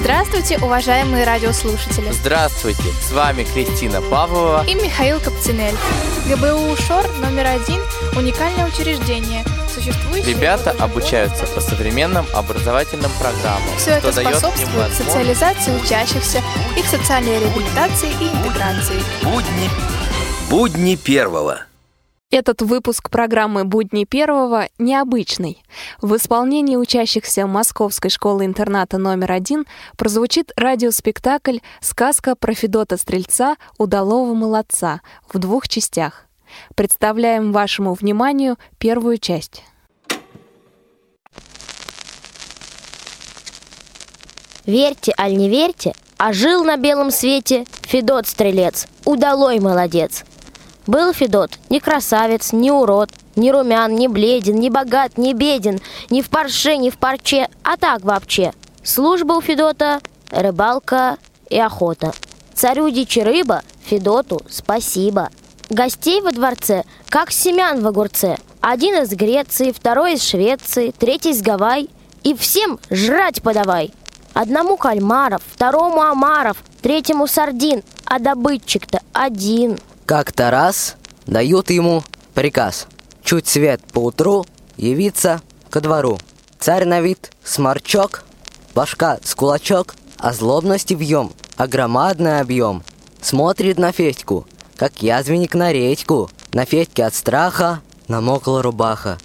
Здравствуйте, уважаемые радиослушатели! Здравствуйте! С вами Кристина Павлова и Михаил Капцинель. ГБУ ШОР номер один – уникальное учреждение, существующее... Ребята обучаются по современным образовательным программам, Все это способствует социализации учащихся, их социальной реабилитации и интеграции. Будни, будни первого. Этот выпуск программы «Будни первого» необычный. В исполнении учащихся Московской школы-интерната номер один прозвучит радиоспектакль «Сказка про Федота Стрельца, удалого молодца» в двух частях. Представляем вашему вниманию первую часть. Верьте, аль не верьте, а жил на белом свете Федот Стрелец, удалой молодец — был Федот ни красавец, ни урод, ни румян, ни бледен, ни богат, ни беден, ни в парше, ни в парче, а так вообще. Служба у Федота — рыбалка и охота. Царю дичи рыба, Федоту спасибо. Гостей во дворце, как семян в огурце. Один из Греции, второй из Швеции, третий из Гавай. И всем жрать подавай. Одному кальмаров, второму омаров, третьему сардин, а добытчик-то один — как-то раз дают ему приказ. Чуть свет поутру явиться ко двору. Царь на вид сморчок, башка с кулачок А злобности вьем, а громадный объем Смотрит на Федьку, как язвенник на редьку На Федьке от страха намокла рубаха.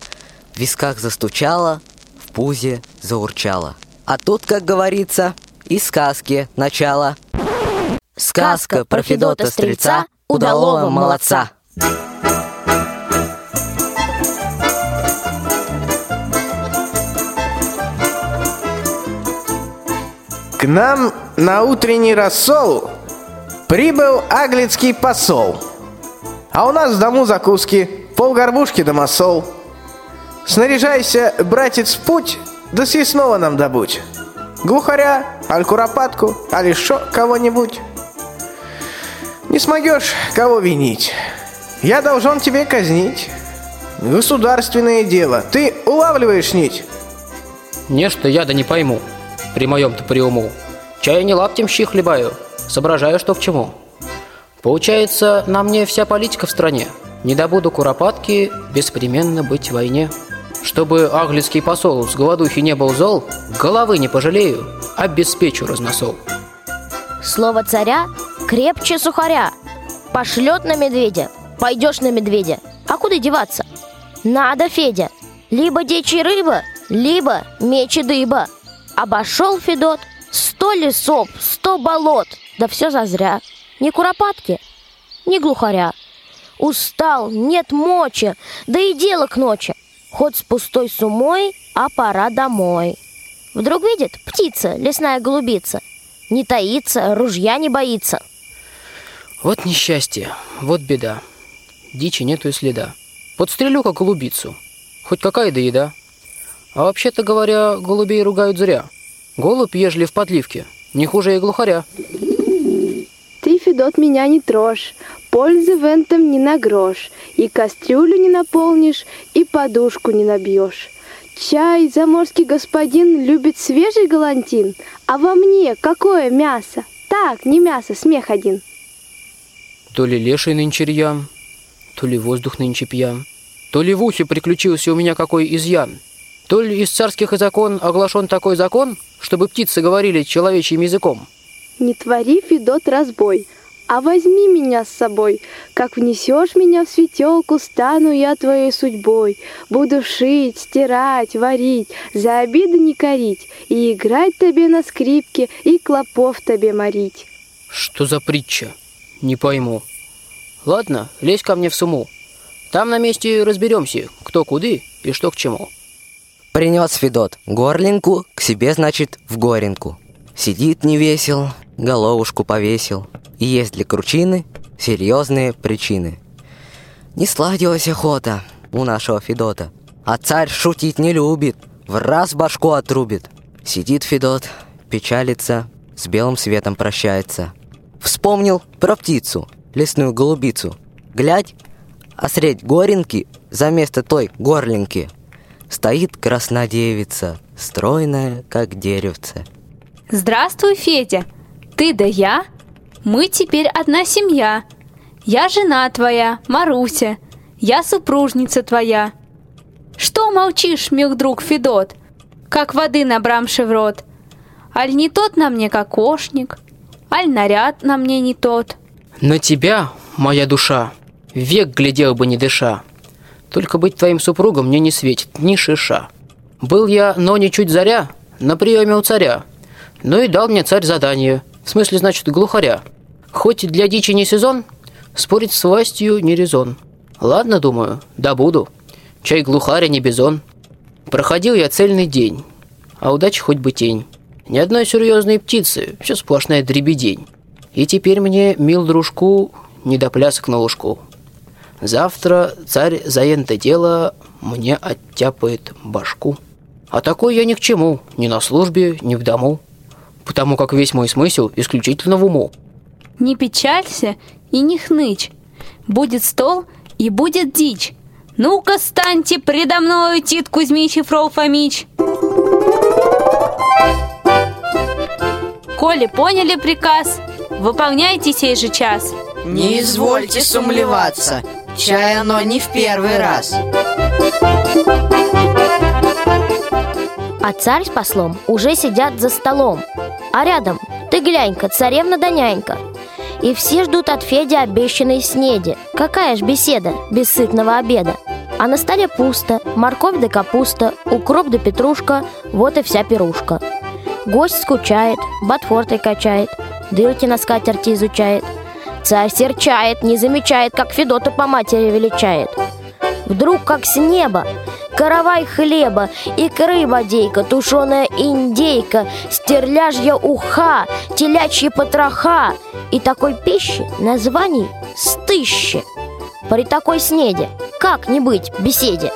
В висках застучала, в пузе заурчала. А тут, как говорится, и сказки начало. Сказка про Федота Стрельца удалого молодца. К нам на утренний рассол прибыл аглицкий посол. А у нас в дому закуски, полгорбушки да масол. Снаряжайся, братец, в путь, да съестного нам добудь. Глухаря, аль куропатку, аль еще кого-нибудь. Не смогешь кого винить. Я должен тебе казнить. Государственное дело. Ты улавливаешь нить? Нечто я да не пойму. При моем-то приуму. Чай не лаптем щи хлебаю. Соображаю, что к чему. Получается, на мне вся политика в стране. Не добуду куропатки, беспременно быть в войне. Чтобы английский посол с голодухи не был зол, головы не пожалею, обеспечу разносол. Слово царя крепче сухаря. Пошлет на медведя, пойдешь на медведя. А куда деваться? Надо, Федя. Либо дичи рыба, либо меч и дыба. Обошел Федот сто лесов, сто болот. Да все зазря. Ни куропатки, ни глухаря. Устал, нет мочи, да и дело к ночи. Хоть с пустой сумой, а пора домой. Вдруг видит птица, лесная голубица – не таится, ружья не боится. Вот несчастье, вот беда. Дичи нету и следа. Подстрелю как голубицу. Хоть какая да еда. А вообще-то говоря, голубей ругают зря. Голубь, ежели в подливке, не хуже и глухаря. Ты, Федот, меня не трожь, пользы в этом не на грош, и кастрюлю не наполнишь, и подушку не набьешь. Чай, заморский господин любит свежий галантин, а во мне какое мясо? Так, не мясо, смех один. То ли леший нынче рьян, то ли воздух нынче пьян, то ли в ухе приключился у меня какой изъян, то ли из царских закон оглашен такой закон, чтобы птицы говорили человечьим языком. Не твори, Федот, разбой, а возьми меня с собой. Как внесешь меня в светелку, стану я твоей судьбой. Буду шить, стирать, варить, за обиды не корить, и играть тебе на скрипке, и клопов тебе морить. Что за притча? Не пойму. Ладно, лезь ко мне в суму. Там на месте разберемся, кто куды и что к чему. Принес Федот горлинку, к себе, значит, в горенку. Сидит невесел, головушку повесил. И есть для кручины серьезные причины. Не сладилась охота у нашего Федота. А царь шутить не любит, в раз башку отрубит. Сидит Федот, печалится, с белым светом прощается. Вспомнил про птицу, лесную голубицу. Глядь, а средь горенки, за место той горлинки, стоит краснодевица стройная, как деревце. Здравствуй, Федя. Ты да я? Мы теперь одна семья. Я жена твоя, Маруся. Я супружница твоя. Что молчишь, мил друг Федот, как воды набрамши в рот? Аль не тот на мне кокошник, аль наряд на мне не тот. На тебя, моя душа, век глядел бы не дыша. Только быть твоим супругом мне не светит ни шиша. Был я, но не чуть заря, на приеме у царя. Ну и дал мне царь задание, в смысле, значит, глухаря. Хоть для дичи не сезон, спорить с властью не резон. Ладно, думаю, да буду. Чай глухаря не бизон. Проходил я цельный день, а удачи хоть бы тень. Ни одной серьезной птицы, все сплошная дребедень. И теперь мне, мил дружку, не до плясок на лужку. Завтра царь за это дело мне оттяпает башку. А такой я ни к чему, ни на службе, ни в дому. Потому как весь мой смысл исключительно в уму. Не печалься и не хнычь. Будет стол и будет дичь. Ну-ка, станьте предо мною, Тит Кузьмич и Фрол Фомич. Коли поняли приказ, выполняйте сей же час. Не извольте сумлеваться, чай оно не в первый раз. А царь с послом уже сидят за столом. А рядом, ты глянь-ка, царевна да нянька. И все ждут от Феди обещанной снеди. Какая ж беседа без сытного обеда. А на столе пусто, морковь да капуста, укроп да петрушка, вот и вся пирушка. Гость скучает, ботфортой качает, дырки на скатерти изучает. Царь серчает, не замечает, как Федота по матери величает. Вдруг, как с неба, каравай хлеба, икры бодейка, тушеная индейка, стерляжья уха, телячьи потроха. И такой пищи названий стыще. При такой снеде как не быть беседе?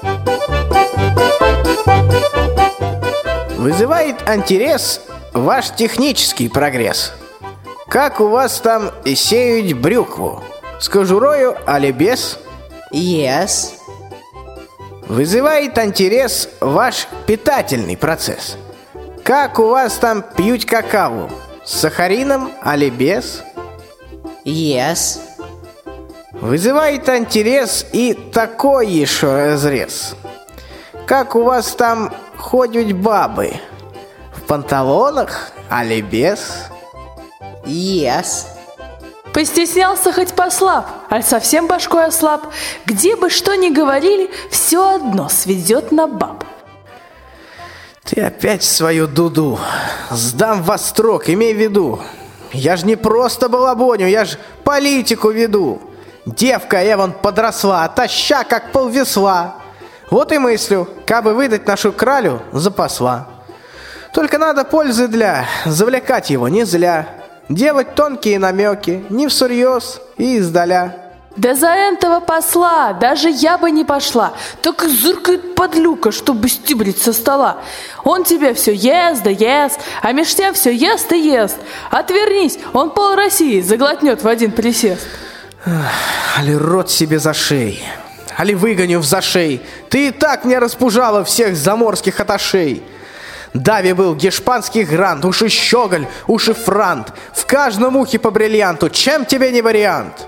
Вызывает интерес ваш технический прогресс. Как у вас там и сеють брюкву? С кожурою, али без? Yes. Вызывает интерес ваш питательный процесс. Как у вас там пьют какао? С сахарином, али без? Yes. Вызывает интерес и такой еще разрез. Как у вас там ходят бабы? В панталонах, али без? Yes. Постеснялся хоть послаб, аль совсем башкой ослаб. Где бы что ни говорили, все одно сведет на баб. Ты опять свою дуду. Сдам вас строк, имей в виду. Я ж не просто балабоню, я ж политику веду. Девка Эван подросла, таща как полвесла. Вот и мыслю, как бы выдать нашу кралю за посла. Только надо пользы для, завлекать его не зля. Делать тонкие намеки, не всерьез и издаля. Да за этого посла даже я бы не пошла. Так и зыркает подлюка, чтобы стибрить со стола. Он тебе все ест да ест, а меж тем все ест и ест. Отвернись, он пол России заглотнет в один присест. Али рот себе за шеи, али выгоню в зашей. Ты и так мне распужала всех заморских аташей. Дави был гешпанский грант, уж и щеголь, уж и франт. В каждом ухе по бриллианту, чем тебе не вариант?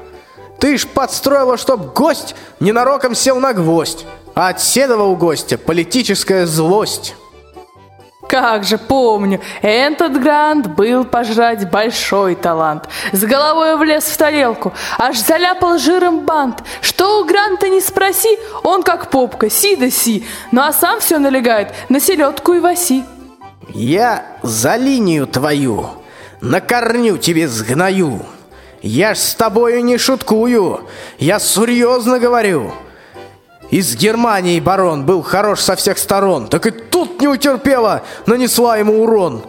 Ты ж подстроила, чтоб гость ненароком сел на гвоздь, а от седого у гостя политическая злость. Как же помню, этот грант был пожрать большой талант. С головой влез в тарелку, аж заляпал жиром бант. Что у гранта не спроси, он как попка, си да си. Ну а сам все налегает на селедку и васи. Я за линию твою на корню тебе сгною. Я ж с тобою не шуткую, я серьезно говорю. Из Германии барон был хорош со всех сторон, так и тут не утерпела, нанесла ему урон.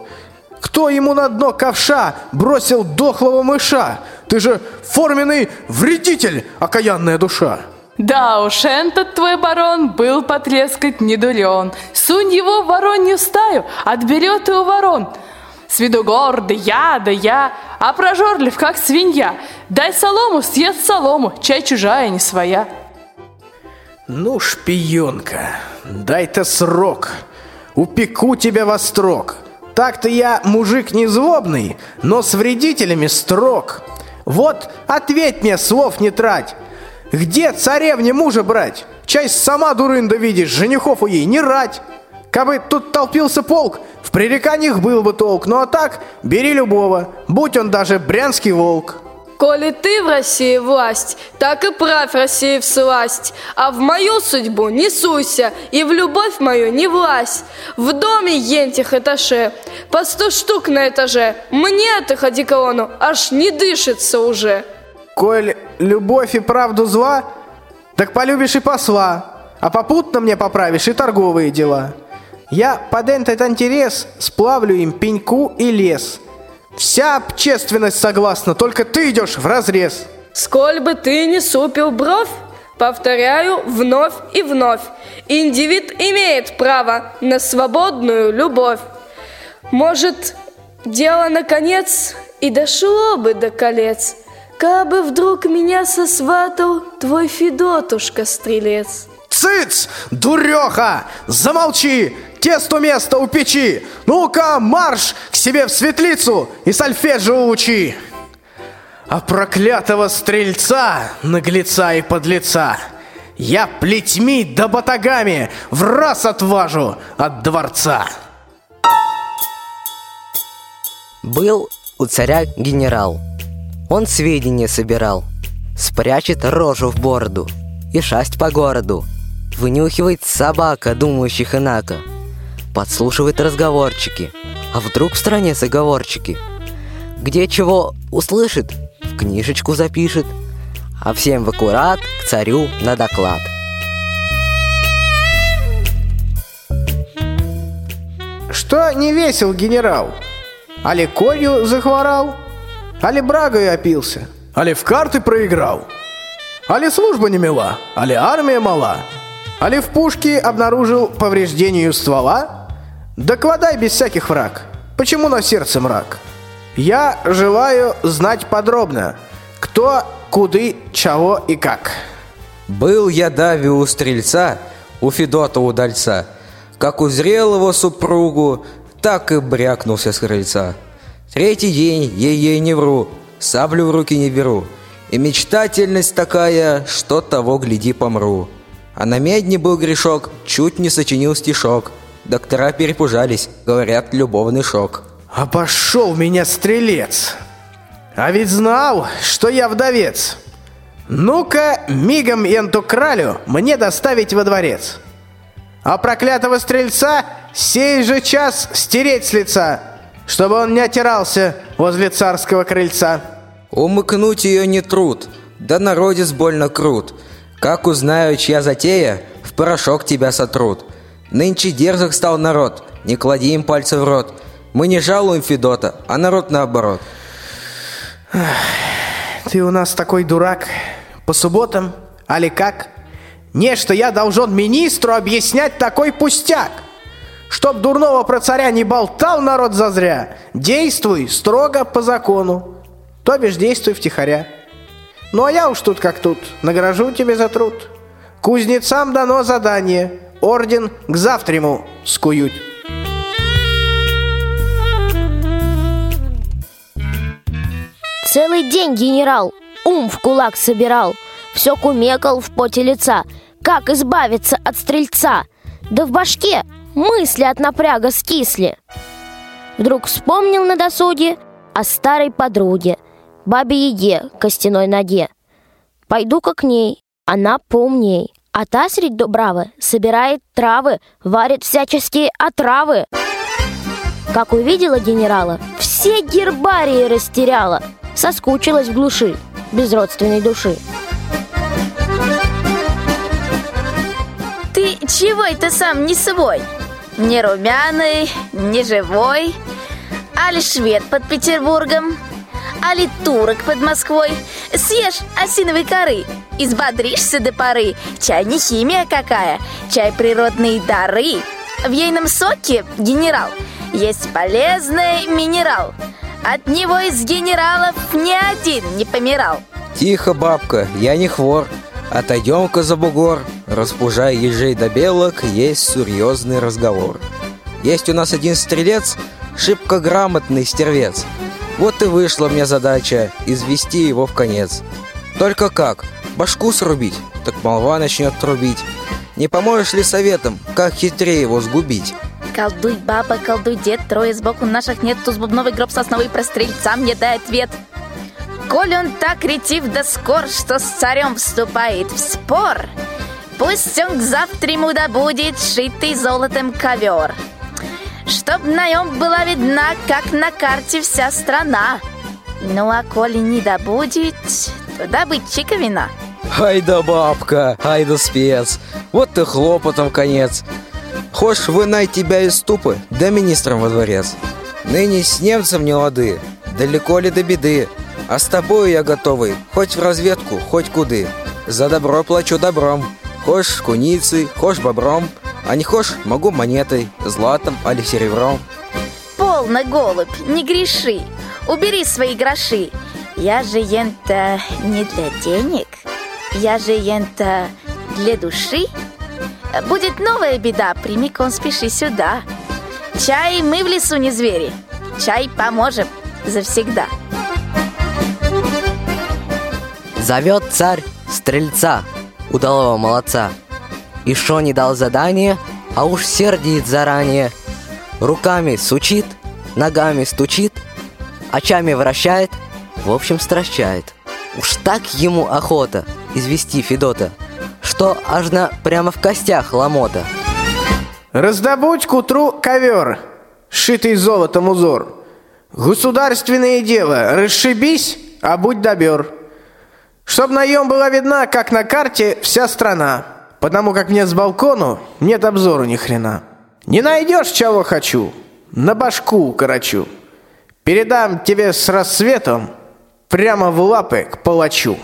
Кто ему на дно ковша бросил дохлого мыша? Ты же форменный вредитель, окаянная душа. Да уж, этот твой барон был потрескать не дурен. Сунь его в воронью стаю, отберет и у ворон. С виду гордый я, да я, а прожорлив, как свинья. Дай солому, съест солому, чай чужая, не своя. Ну, шпионка, дай-то срок. упеку тебя во строк. Так-то я мужик не злобный, но с вредителями строг. Вот ответь мне, слов не трать. Где царевне мужа брать? Часть сама дурында видишь, женихов у ей не рать. Кабы тут толпился полк, в пререканиях был бы толк. Ну а так, бери любого, будь он даже брянский волк. Коли ты в России власть, так и правь России в сласть, а в мою судьбу не суйся, и в любовь мою не влазь. В доме ентих этаже, по сто штук на этаже, мне от их одеколону аж не дышится уже. Коль любовь и правду зла, так полюбишь и посла, а попутно мне поправишь и торговые дела. Я под этот интерес сплавлю им пеньку и лес – Вся общественность согласна, только ты идешь в разрез. Сколь бы ты не супил бровь, повторяю вновь и вновь, индивид имеет право на свободную любовь. Может, дело наконец и дошло бы до колец, Кабы вдруг меня сосватал твой Федотушка-стрелец. Цыц, дуреха, замолчи, тесто место у печи. Ну-ка, марш к себе в светлицу и сольфеджио учи. А проклятого стрельца, наглеца и подлеца, я плетьми да батагами в раз отважу от дворца. Был у царя генерал. Он сведения собирал, спрячет рожу в бороду и шасть по городу. Вынюхивает собака, думающих инако – подслушивает разговорчики. А вдруг в стране заговорчики? Где чего услышит, в книжечку запишет, а всем в аккурат к царю на доклад. Что не весел генерал? Али конью захворал? Али брагой опился? Али в карты проиграл? Али служба не мила? Али армия мала? В пушке обнаружил повреждение ствола? Докладай без всяких враг. Почему на сердце мрак? Я желаю знать подробно, кто, куды, чего и как. Был я дави у стрельца, у Федота удальца. Как узрел его супругу, так и брякнулся с крыльца. Третий день, ей-ей не вру, саблю в руки не беру. И мечтательность такая, что того гляди помру. А на медне был грешок, чуть не сочинил стишок – Доктора перепужались, говорят, любовный шок. Обошел меня стрелец. А ведь знал, что я вдовец. Ну-ка, мигом енту кралю мне доставить во дворец. А проклятого стрельца сей же час стереть с лица, чтобы он не отирался возле царского крыльца. Умыкнуть ее не труд, да народец больно крут. Как узнаю, чья затея, в порошок тебя сотрут. Нынче дерзок стал народ, не клади им пальцы в рот. Мы не жалуем Федота, а народ наоборот. Ты у нас такой дурак. По субботам, али как? Не, что я должен министру объяснять такой пустяк. Чтоб дурного про царя не болтал народ зазря, действуй строго по закону. То бишь действуй втихаря. Ну а я уж тут как тут, награжу тебе за труд. Кузнецам дано задание – орден к завтраму скують. Целый день генерал ум в кулак собирал, все кумекал в поте лица, как избавиться от стрельца. Да в башке мысли от напряга скисли. Вдруг вспомнил на досуге о старой подруге, бабе Еге, костяной ноге. Пойду-ка к ней, она поумней. А та средь Дубравы собирает травы, варит всяческие отравы. Как увидела генерала, все гербарии растеряла, соскучилась в глуши, без родственной души. Ты чего это сам не свой? Не румяный, не живой, али швед под Петербургом, али турок под Москвой. Съешь осиновой коры, Избодришься до поры. Чай не химия какая Чай природные дары. В ейном соке, генерал Есть полезный минерал. От него из генералов ни один не помирал. Тихо, бабка, я не хвор. Отойдем-ка за бугор Распужай ежей до белок Есть серьезный разговор. Есть у нас один стрелец, шибко грамотный стервец. Вот и вышла мне задача извести его в конец. Только как? Башку срубить? Так молва начнет трубить. Не поможешь ли советом, как хитрее его сгубить? Колдуй, баба, колдуй, дед, трое сбоку наших нет, туз бубновый гроб сосновый про стрельца мне дай ответ. Коль он так ретив да скор, что с царем вступает в спор, пусть он к завтраму добудет шитый золотом ковер, чтоб на нем была видна, как на карте вся страна. Ну а коли не добудет, то добытчика вина. Ай да бабка, ай да спец, вот ты хлопотом конец. Хошь вынай тебя из ступы, да министром во дворец. Ныне с немцем не лады, далеко ли до беды, а с тобою я готовый, хоть в разведку, хоть куды. За добро плачу добром, хошь куницей, хошь бобром, а не хошь могу монетой, златом али серебром. Полно, голубь, не греши, убери свои гроши. Я же ента не для денег, я же ента для души. Будет новая беда, прямиком спеши сюда. Чай мы в лесу не звери, чай поможем завсегда. Зовет царь стрельца, удалого молодца. И шо не дал задание, а уж сердит заранее. Руками сучит, ногами стучит, очами вращает, в общем стращает. Уж так ему охота извести Федота, что аж на прямо в костях ломота. Раздобудь к утру ковер, шитый золотом узор. Государственное дело, расшибись, а будь добер. Чтоб на нем была видна, как на карте, вся страна. Потому как мне с балкону нет обзору ни хрена. Не найдешь, чего хочу, на башку укорочу. Передам тебе с рассветом прямо в лапы к палачу.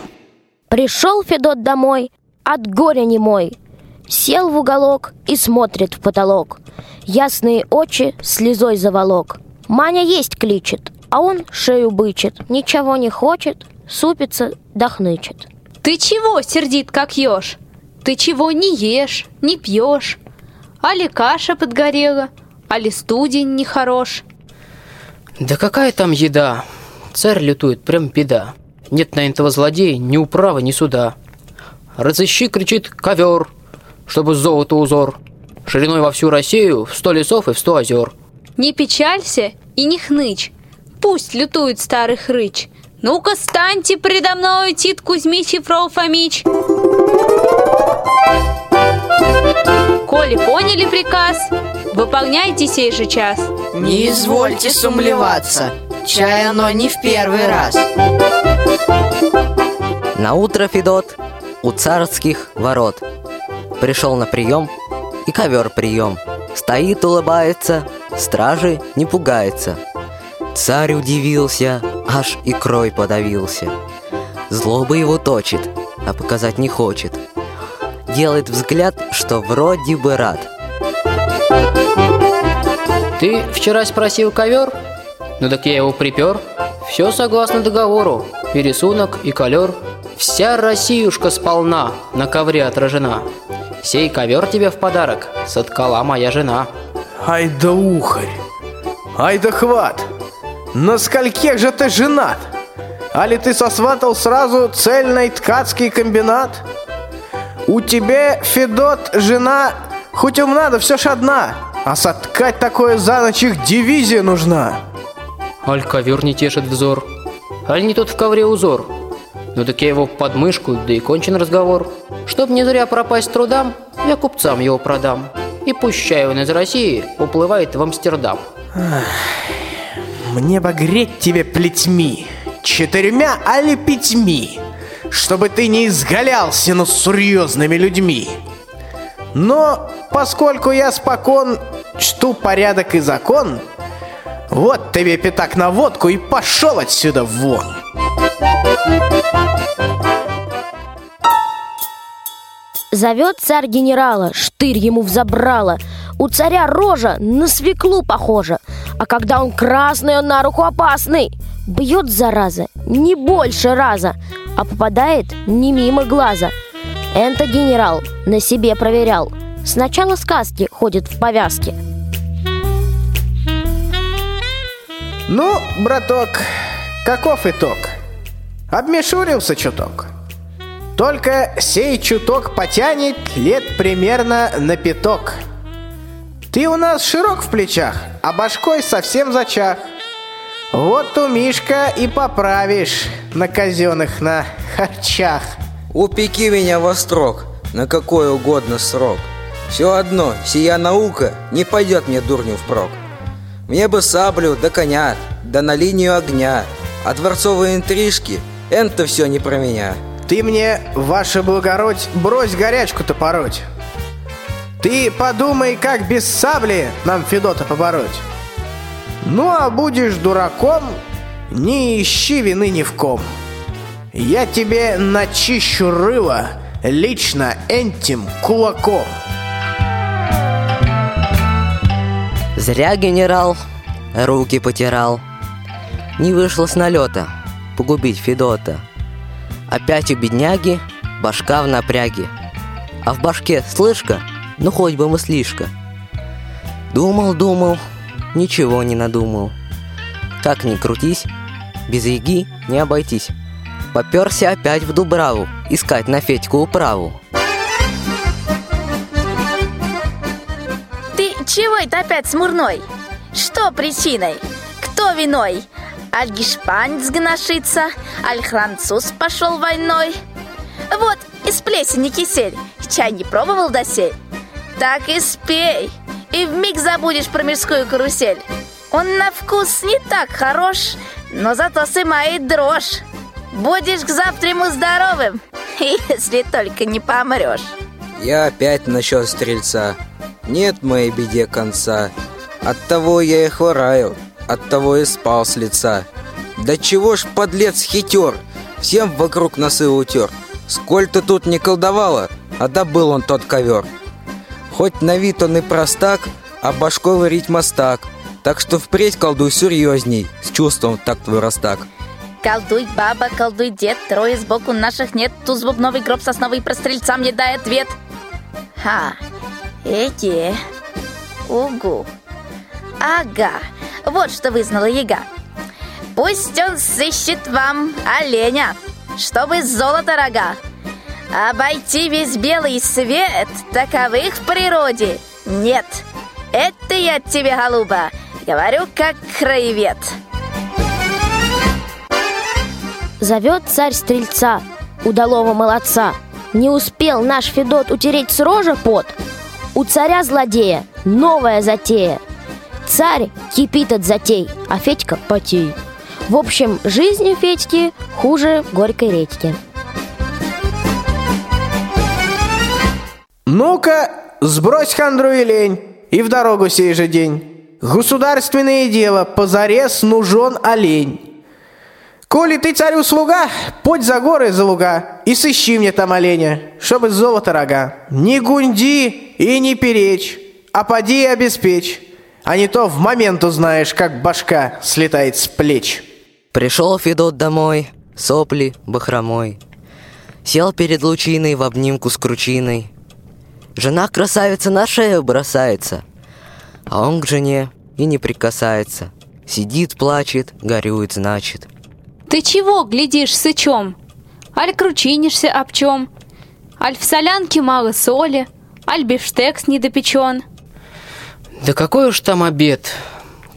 Пришел Федот домой, от горя не мой. Сел в уголок и смотрит в потолок. Ясные очи слезой заволок. Маня есть кличет, а он шею бычит. Ничего не хочет, супится, дохнычет. Ты чего сердит, как еж? Ты чего не ешь, не пьешь? Али каша подгорела, али студень нехорош. Да какая там еда? Царь лютует, прям беда. Нет на этого злодея ни управы, ни суда. Разыщи, кричит, ковер, чтобы золото узор. Шириной во всю Россию в сто лесов и в сто озер. Не печалься и не хнычь. Пусть лютует старый хрыч. Ну-ка, станьте предо мною, Тит Кузьмич и Фрол Фомич. Коли поняли приказ, выполняйте сей же час. Не извольте сумлеваться, чай оно не в первый раз. На утро Федот у царских ворот. Пришел на прием и ковер прием. Стоит, улыбается, стражи не пугается. Царь удивился, аж икрой подавился. Злоба его точит, а показать не хочет Делает взгляд, что вроде бы рад. Ты вчера спросил ковер? Ну так я его припер. Все согласно договору. И рисунок, и колер Вся Россиюшка сполна на ковре отражена. Сей ковер тебе в подарок. Соткала моя жена. Ай да ухарь, ай да хват. На скольких же ты женат? Али ты сосватал сразу цельный ткацкий комбинат? У тебя, Федот, жена, хоть умна, да все ж одна А соткать такое за ночь их дивизия нужна Аль ковер не тешит взор Аль не тот в ковре узор ну так я его под мышку, да и кончен разговор. Чтоб не зря пропасть трудам, я купцам его продам. И пущай он из России уплывает в Амстердам. Мне бы греть тебе плетьми, четырьмя али пятьми, чтобы ты не изгалялся над серьезными людьми. Но поскольку я спокон чту порядок и закон, вот тебе пятак на водку и пошел отсюда вон. Зовет царь генерала, штырь ему взобрала. У царя рожа на свеклу похожа. А когда он красный, он на руку опасный. Бьет, зараза, не больше раза, а попадает не мимо глаза. Это генерал на себе проверял. Сначала сказки ходит в повязке. Ну, браток, каков итог? Обмешурился чуток. Только сей чуток потянет лет примерно на пяток. Ты у нас широк в плечах, а башкой совсем зачах. Вот у Мишка и поправишь на казенных на харчах. Упеки меня во строк, на какой угодно срок. Все одно, сия наука не пойдет мне дурню впрок. Мне бы саблю да коня, да на линию огня, а дворцовые интрижки — это все не про меня. Ты мне, ваше благородь, брось горячку-то пороть. Ты подумай, как без сабли нам Федота побороть. Ну, а будешь дураком, не ищи вины ни в ком. Я тебе начищу рыло лично этим кулаком. Зря генерал руки потирал. Не вышло с налета погубить Федота. Опять у бедняги башка в напряге. А в башке слышка, ну хоть бы мыслишка. Думал, думал, ничего не надумал. Как ни крутись, без яги не обойтись. Поперся опять в Дубраву, искать на Федьку управу. Ты чего это опять смурной? Что причиной? Кто виной? Аль гешпанец гношится, аль француз пошел войной. Вот, из плесени кисель, чай не пробовал досель? Так и спей, и вмиг забудешь про мирскую карусель. Он на вкус не так хорош, но зато сымает дрожь. Будешь к завтраму здоровым, если только не помрешь. Я опять насчет стрельца. Нет моей беде конца. От того я и хвораю, от того и спал с лица. Да чего ж, подлец, хитер, всем вокруг носы утер. Сколь ты тут не колдовала, а добыл он тот ковер. Хоть на вид он и простак, а башкой варить мастак. Так что впредь колдуй серьезней, с чувством так твой растак. Колдуй, баба, колдуй, дед, трое сбоку наших нет, туз бубновый гроб сосновый про стрельцам не дай ответ. Ха, эти, угу, ага, вот что вызнала яга. Пусть он сыщет вам оленя, чтобы золото рога. Обойти весь белый свет, таковых в природе нет. Это я тебе, голуба, говорю как краевед. Зовет царь стрельца, удалого молодца. Не успел наш Федот утереть с рожа пот. У царя-злодея новая затея. Царь кипит от затей, а Федька потеет. В общем, жизнь у Федьки хуже горькой редьки. Ну-ка, сбрось хандру и лень, и в дорогу сей же день. Государственное дело, позарез нужен олень. Коли ты царю слуга, подь за горы за луга и сыщи мне там оленя, чтобы золото рога. Не гунди и не перечь, а поди и обеспечь. А не то в момент узнаешь, как башка слетает с плеч. Пришел Федот домой, сопли бахромой. Сел перед лучиной в обнимку с кручиной. Жена красавица на шею бросается, а он к жене и не прикасается. Сидит, плачет, горюет, значит. Ты чего глядишь сычом? Аль кручинишься об чем? Аль в солянке мало соли, аль бифштекс недопечен. Да какой уж там обед.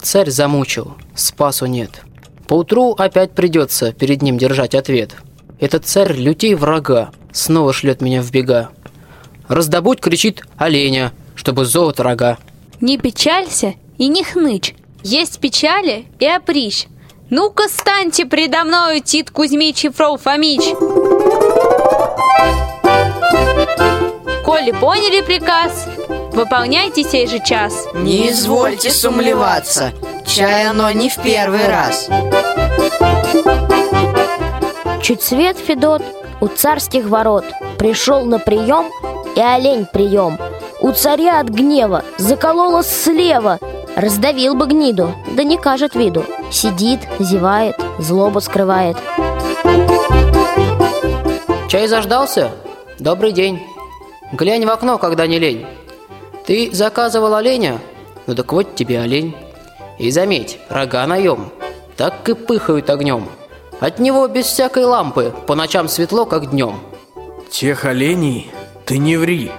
Царь замучил, спасу нет. Поутру опять придется перед ним держать ответ. Этот царь лютей врага, снова шлет меня в бега. Раздобудь, кричит, оленя, чтобы золото рога. Не печалься и не хнычь. Есть печали и оприщ. Ну-ка, станьте предо мною, Тит Кузьмич и Фрол Фомич. Коли поняли приказ, выполняйте сей же час. Не извольте сумлеваться, чай оно не в первый раз. Чуть свет Федот у царских ворот Пришел на прием, и олень прием У царя от гнева закололо слева Раздавил бы гниду, да не кажет виду Сидит, зевает, злобу скрывает Чай заждался? Добрый день. Глянь в окно, когда не лень. Ты заказывал оленя? Ну так вот тебе олень. И заметь, рога наем. так и пыхают огнем. От него без всякой лампы, по ночам светло, как днем. Тех оленей ты не ври.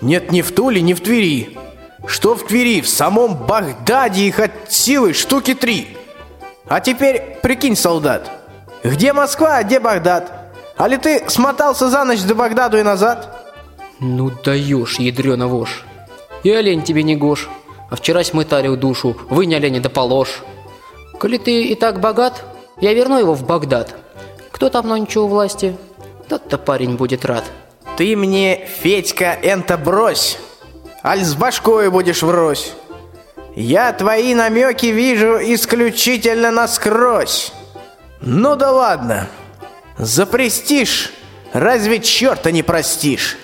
Нет ни в Туле, ни в Твери. Что в Твери, в самом Багдаде их от силы штуки три. А теперь прикинь, солдат, где Москва, а где Багдад? А ли ты смотался за ночь до Багдаду и назад? Ну даешь, ядрёна вошь. И олень тебе не гош. А вчерась мытарил душу, вынь оленя да положь. Коли ты и так богат, я верну его в Багдад. Кто там нонче у власти, тот-то парень будет рад. Ты мне, Федька, энто брось, аль с башкой будешь врозь. Я твои намеки вижу исключительно насквозь. Ну да ладно, за престиж разве черта не простишь?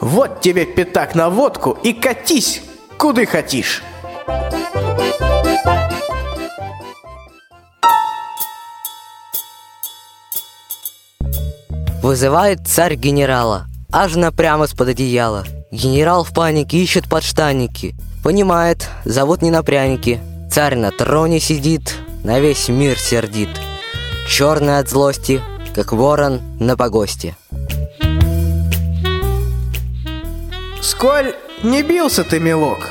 Вот тебе пятак на водку и катись, куда хотишь. Вызывает царь генерала, аж напрямо с-под одеяла. Генерал в панике ищет подштанники. Понимает, зовут не на пряники. Царь на троне сидит, на весь мир сердит. Черный от злости, как ворон на погосте. Сколь не бился ты, милок,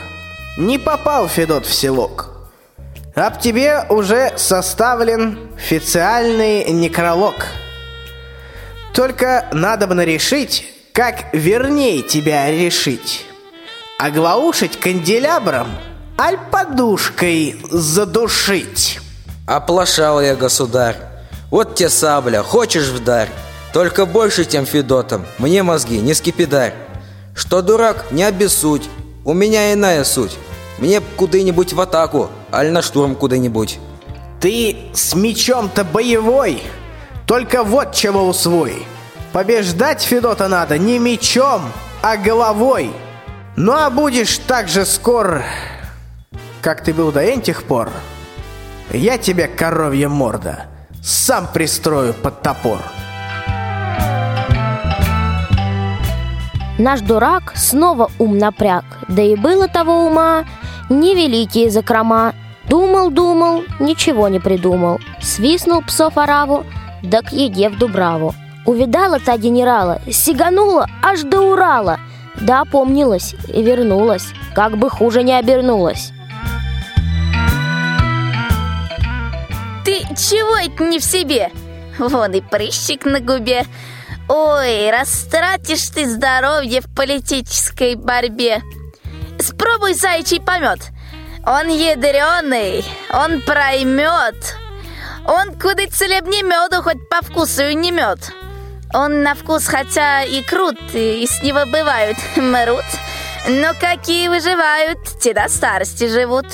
не попал Федот в селок. Об тебе уже составлен официальный некролог. Только надо бы решить, как верней тебя решить. Оглаушить канделябром, аль подушкой задушить. Оплошал я, государь. Вот те сабля, хочешь вдарь. Только больше тем Федотом, мне мозги не скипидарь. Что дурак, не обессудь, у меня иная суть. Мне куда-нибудь в атаку, аль на штурм куда-нибудь. Ты с мечом-то боевой, только вот чего усвой. Побеждать Федота надо не мечом, а головой. Ну а будешь так же скор, как ты был до этих пор, я тебе, коровья морда, сам пристрою под топор. Наш дурак снова ум напряг, да и было того ума невеликие закрома. Думал-думал, ничего не придумал. Свистнул псов ораву, да к еде в Дубраву. Увидала та генерала, сиганула аж до Урала, да опомнилась и вернулась, как бы хуже не обернулась. Ты чего это не в себе? Вон и прыщик на губе. Ой, растратишь ты здоровье в политической борьбе. Спробуй зайчий помет. Он ядреный, он проймет. Он куда целебнее меду, хоть по вкусу и не мед. Он на вкус хотя и крут, и с него бывают мрут. Но какие выживают, те до старости живут.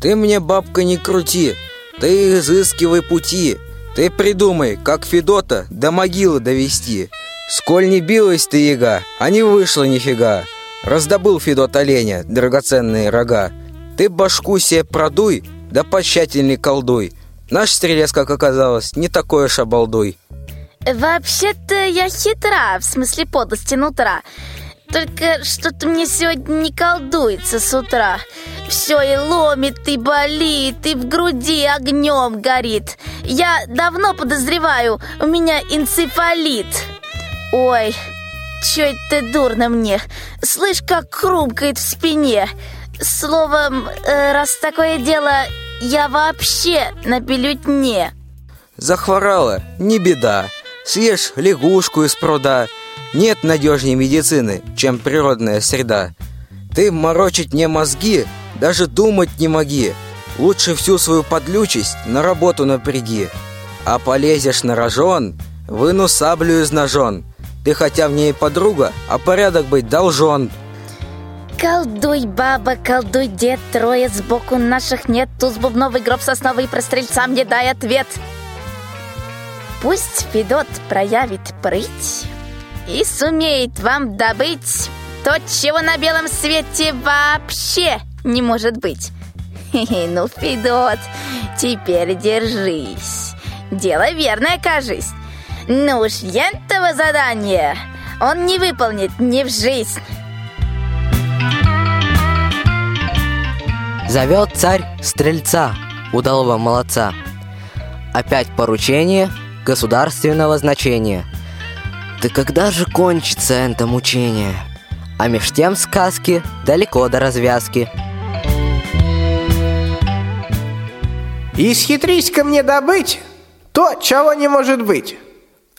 Ты мне, бабка, не крути, ты изыскивай пути. Ты придумай, как Федота до могилы довести. Сколь не билась ты, яга, а не вышло нифига. Раздобыл Федот оленя, драгоценные рога. Ты башку себе продуй, да потщательней колдуй. Наш стрелец, как оказалось, не такой уж обалдуй. Вообще-то я хитра, в смысле подлости нутра. Только что-то мне сегодня не колдуется с утра. Все и ломит, и болит, и в груди огнем горит. Я давно подозреваю, у меня энцефалит. Ой, чё это дурно мне? Слышь, как хрумкает в спине. Словом, э, раз такое дело, я вообще на бюллетне. Захворала, не беда. Съешь лягушку из пруда. Нет надежнее медицины, чем природная среда. Ты морочить не мозги, даже думать не моги. Лучше всю свою подлючесть на работу напряги. А полезешь на рожон, выну саблю из ножон. Ты хотя в ней подруга, а порядок быть должен. Колдуй, баба, колдуй, дед, трое сбоку наших нет. Туз бубновый гроб сосновый про стрельца мне дай ответ. Пусть Федот проявит прыть и сумеет вам добыть то, чего на белом свете вообще не может быть. Хе-хе, ну, Федот, теперь держись. Дело верное, кажись. Ну уж ентого задания он не выполнит ни в жизнь. Зовет царь стрельца, удалого молодца. Опять поручение государственного значения. Да когда же кончится это мучение? А меж тем сказки далеко до развязки. Исхитрись ко мне добыть то, чего не может быть.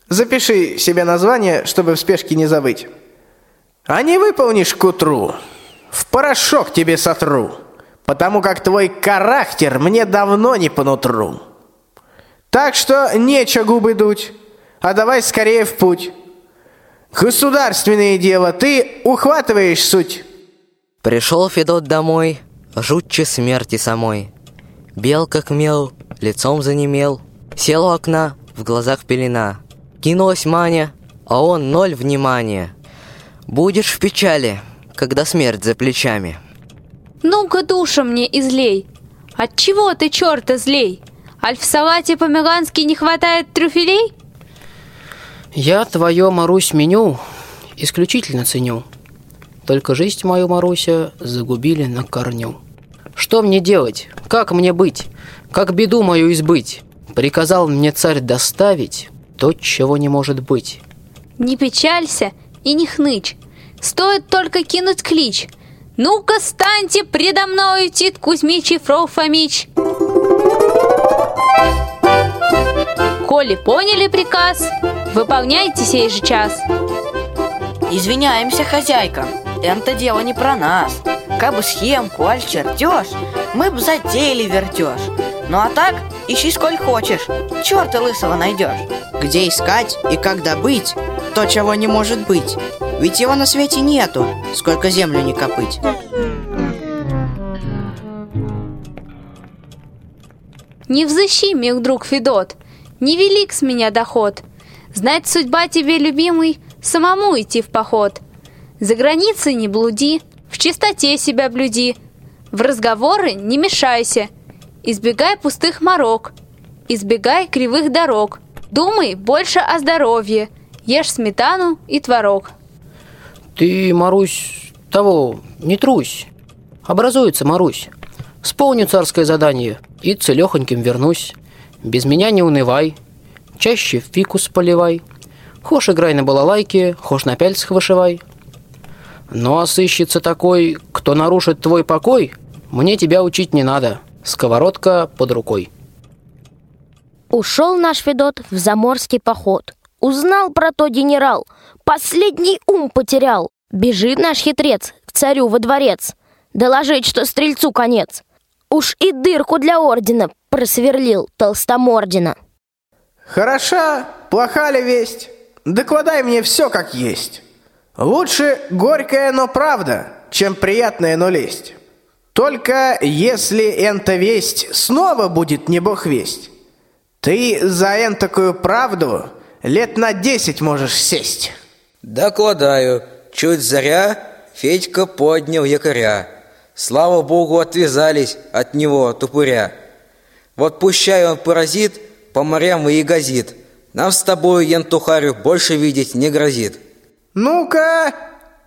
Запиши себе название, чтобы в спешке не забыть. А не выполнишь к утру, в порошок тебе сотру, потому как твой характер мне давно не по нутру. Так что нечего губы дуть, а давай скорее в путь. Государственное дело, ты ухватываешь суть. Пришел Федот домой, жутче смерти самой. Бел как мел, лицом занемел, сел у окна, в глазах пелена. Кинулась Маня, а он ноль внимания. Будешь в печали, когда смерть за плечами. Ну-ка душа мне излей. Отчего ты, черта, злей? Аль в салате по-мегански не хватает трюфелей? Я твое, Марусь, меню исключительно ценю. Только жизнь мою, Маруся, загубили на корню. Что мне делать? Как мне быть? Как беду мою избыть? Приказал мне царь доставить то, чего не может быть. Не печалься и не хнычь. Стоит только кинуть клич. Ну-ка, станьте предо мною, Тит Кузьмич и Фрол Фомич. Коли поняли приказ, выполняйте сей же час. Извиняемся, хозяйка, это дело не про нас. Кабы схемку, аль чертеж, мы б затеяли вертеж. Ну а так, ищи сколь хочешь, черта лысого найдешь. Где искать и как добыть то, чего не может быть? Ведь его на свете нету, сколько землю не копыть. Не взыщи, мил друг Федот, невелик с меня доход. Знать судьба тебе, любимый, самому идти в поход. За границей не блуди, в чистоте себя блюди, в разговоры не мешайся, избегай пустых морок, избегай кривых дорог, думай больше о здоровье, ешь сметану и творог. Ты, Марусь, того, не трусь. Образуется, Марусь. Сполню царское задание и целехоньким вернусь. Без меня не унывай, чаще фикус поливай. Хошь играй на балалайке, хошь на пяльцах вышивай. Ну а сыщется такой, кто нарушит твой покой, мне тебя учить не надо. Сковородка под рукой. Ушел наш Федот в заморский поход. Узнал про то генерал, последний ум потерял. Бежит наш хитрец к царю во дворец, доложить, что стрельцу конец. Уж и дырку для ордена просверлил толстомордина. Хороша, плоха ли весть? Докладай мне все как есть. Лучше горькая, но правда, чем приятная, но лесть. Только если эта весть снова будет не бог весть, ты за энтакую правду лет на десять можешь сесть. Докладаю, чуть заря Федька поднял якоря. Слава богу, отвязались от него, тупыря. Вот пущай он паразит, по морям и газит. Нам с тобой, Янтухарю, больше видеть не грозит. Ну-ка,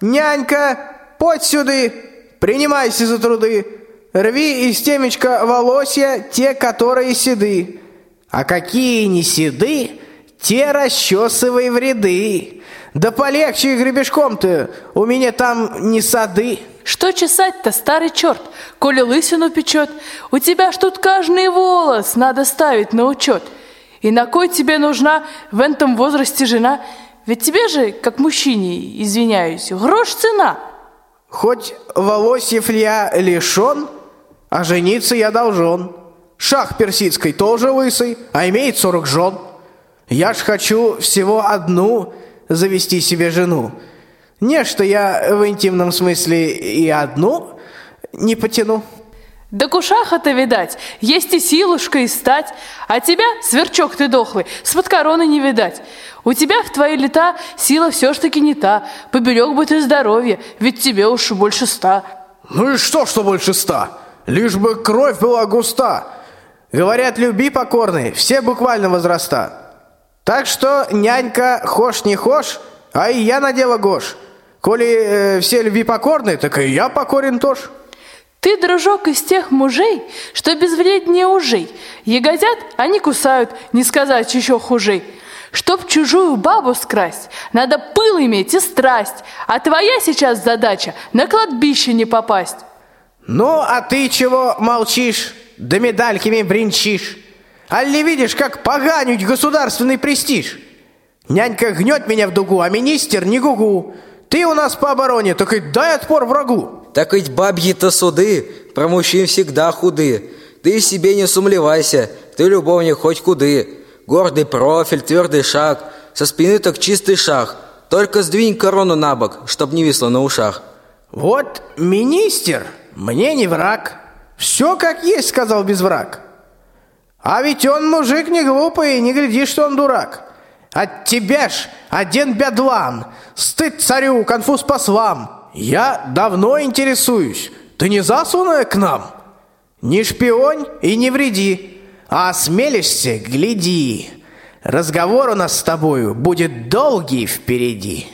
нянька, подь сюды, принимайся за труды. Рви из темечка волосья те, которые седы. А какие не седы, те расчесывай в ряды. Да полегче гребешком-то, у меня там не сады. Что чесать-то, старый черт, коли лысину печет? У тебя ж тут каждый волос надо ставить на учет. И на кой тебе нужна в этом возрасте жена? Ведь тебе же, как мужчине, извиняюсь, грош цена. Хоть волосьев я лишен, а жениться я должен. Шах персидской тоже лысый, а имеет сорок жен. Я ж хочу всего одну завести себе жену. Не, что я в интимном смысле и одну не потяну. Да кушаха-то, видать, есть и силушка, и стать. А тебя, сверчок ты дохлый, с-под короны не видать. У тебя в твои лета сила все ж таки не та. Поберег бы ты здоровье, ведь тебе уж больше ста. Ну и что, что больше ста? Лишь бы кровь была густа. Говорят, люби покорный, все буквально возраста. Так что, нянька, хошь не хошь, а и я надела гош. Коли э, все любви покорны, так и я покорен тоже. Ты, дружок, из тех мужей, что безвреднее ужей. Ягодят, они кусают, не сказать еще хужей. Чтоб чужую бабу скрасть, надо пыл иметь и страсть, а твоя сейчас задача на кладбище не попасть. Ну, а ты чего молчишь, да медальками бренчишь? Алли видишь, как поганить государственный престиж? Нянька гнет меня в дугу, а министр не гугу. Ты у нас по обороне, так и дай отпор врагу. Так ведь бабьи-то суды про мужчин всегда худы. Ты себе не сумлевайся, ты любовник хоть куды. Гордый профиль, твердый шаг, со спины так чистый шаг. Только сдвинь корону на бок, чтоб не висло на ушах. Вот министр мне не враг. Все как есть, сказал без враг. А ведь он мужик не глупый, не гляди, что он дурак. От тебя ж один бедлан, стыд царю, конфуз послам. Я давно интересуюсь, ты не засунная к нам? Не шпионь и не вреди, а осмелишься, гляди. Разговор у нас с тобою будет долгий впереди.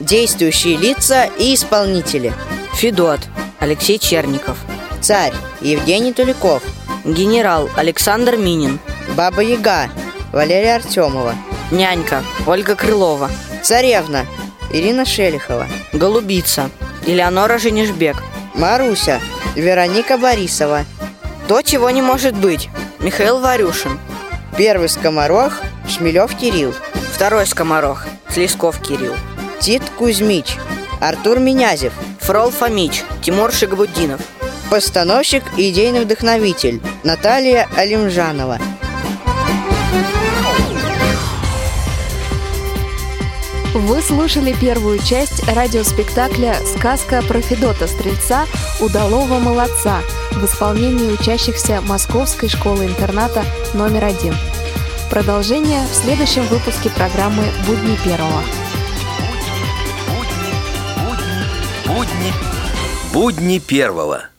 Действующие лица и исполнители. Федот Алексей Черников. Царь Евгений Туликов. Генерал Александр Минин. Баба Яга Валерия Артемова. Нянька Ольга Крылова. Царевна Ирина Шелихова. Голубица Элеонора Женишбек. Маруся Вероника Борисова. То, чего не может быть. Михаил Варюшин. Первый скоморох Шмелев Кирилл. Второй скоморох Слесков Кирилл. Тит Кузьмич. Артур Минязев. Фрол Фомич. Тимур Шигабуддинов. Постановщик и идейный вдохновитель Наталья Алимжанова. Вы слушали первую часть радиоспектакля «Сказка про Федота Стрельца. Удалого молодца» в исполнении учащихся Московской школы-интерната номер один. Продолжение в следующем выпуске программы «Будни первого». Будни первого.